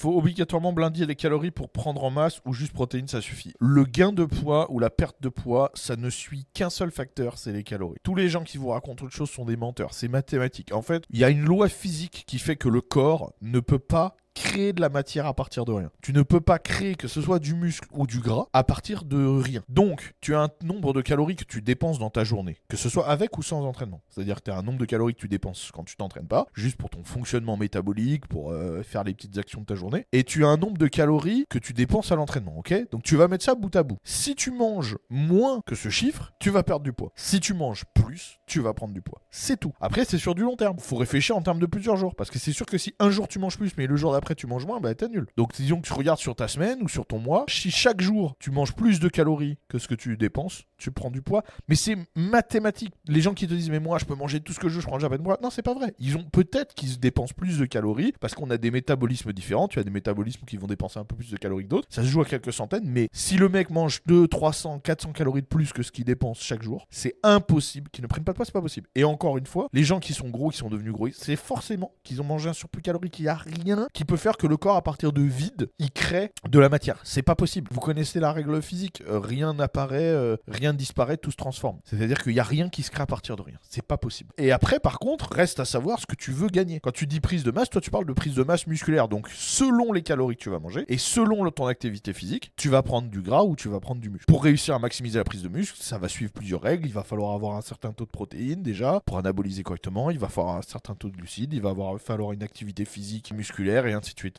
faut obligatoirement blinder les calories pour prendre en masse ou juste protéines, ça suffit. Le gain de poids ou la perte de poids, ça ne suit qu'un seul facteur, c'est les calories. Tous les gens qui vous racontent autre chose sont des menteurs, c'est mathématique. En fait, il y a une loi physique qui fait que le corps ne peut pas créer de la matière à partir de rien. Tu ne peux pas créer que ce soit du muscle ou du gras à partir de rien. Donc, tu as un nombre de calories que tu dépenses dans ta journée, que ce soit avec ou sans entraînement. C'est-à-dire que tu as un nombre de calories que tu dépenses quand tu t'entraînes pas, juste pour ton fonctionnement métabolique, pour euh, faire les petites actions de ta journée, et tu as un nombre de calories que tu dépenses à l'entraînement, ok? Donc tu vas mettre ça bout à bout. Si tu manges moins que ce chiffre, tu vas perdre du poids. Si tu manges plus, tu vas prendre du poids. C'est tout. Après, c'est sur du long terme. Faut réfléchir en termes de plusieurs jours, parce que c'est sûr que si un jour tu manges plus, mais le jour d'après tu manges moins, bah t'es nul. Donc disons que tu regardes sur ta semaine ou sur ton mois, si chaque jour tu manges plus de calories que ce que tu dépenses, tu prends du poids. Mais c'est mathématique. Les gens qui te disent mais moi je peux manger tout ce que je veux, je prends jamais de poids. Non, c'est pas vrai. Ils ont peut-être qu'ils se dépensent plus de calories parce qu'on a des métabolismes différents. Tu as des métabolismes qui vont dépenser un peu plus de calories que d'autres. Ça se joue à quelques centaines, mais si le mec mange 2, 300, 400 calories de plus que ce qu'il dépense chaque jour, c'est impossible qu'ils ne prennent pas de poids, c'est pas possible. Et encore une fois, les gens qui sont gros, qui sont devenus gros, c'est forcément qu'ils ont mangé un surplus calorique. N'y a rien qui peut faire que le corps, à partir de vide, il crée de la matière. C'est pas possible. Vous connaissez la règle physique. Euh, rien n'apparaît, euh, rien disparaît, tout se transforme. C'est-à-dire qu'il n'y a rien qui se crée à partir de rien. C'est pas possible. Et après, par contre, reste à savoir ce que tu veux gagner. Quand tu dis prise de masse, toi, tu parles de prise de masse musculaire. Donc, selon les calories que tu vas manger et selon ton activité physique, tu vas prendre du gras ou tu vas prendre du muscle. Pour réussir à maximiser la prise de muscle, ça va suivre plusieurs règles. Il va falloir avoir un certain taux de protéines déjà pour anaboliser correctement. Il va falloir un certain taux de glucides. Il va avoir, falloir une activité physique musculaire et ainsi de suite.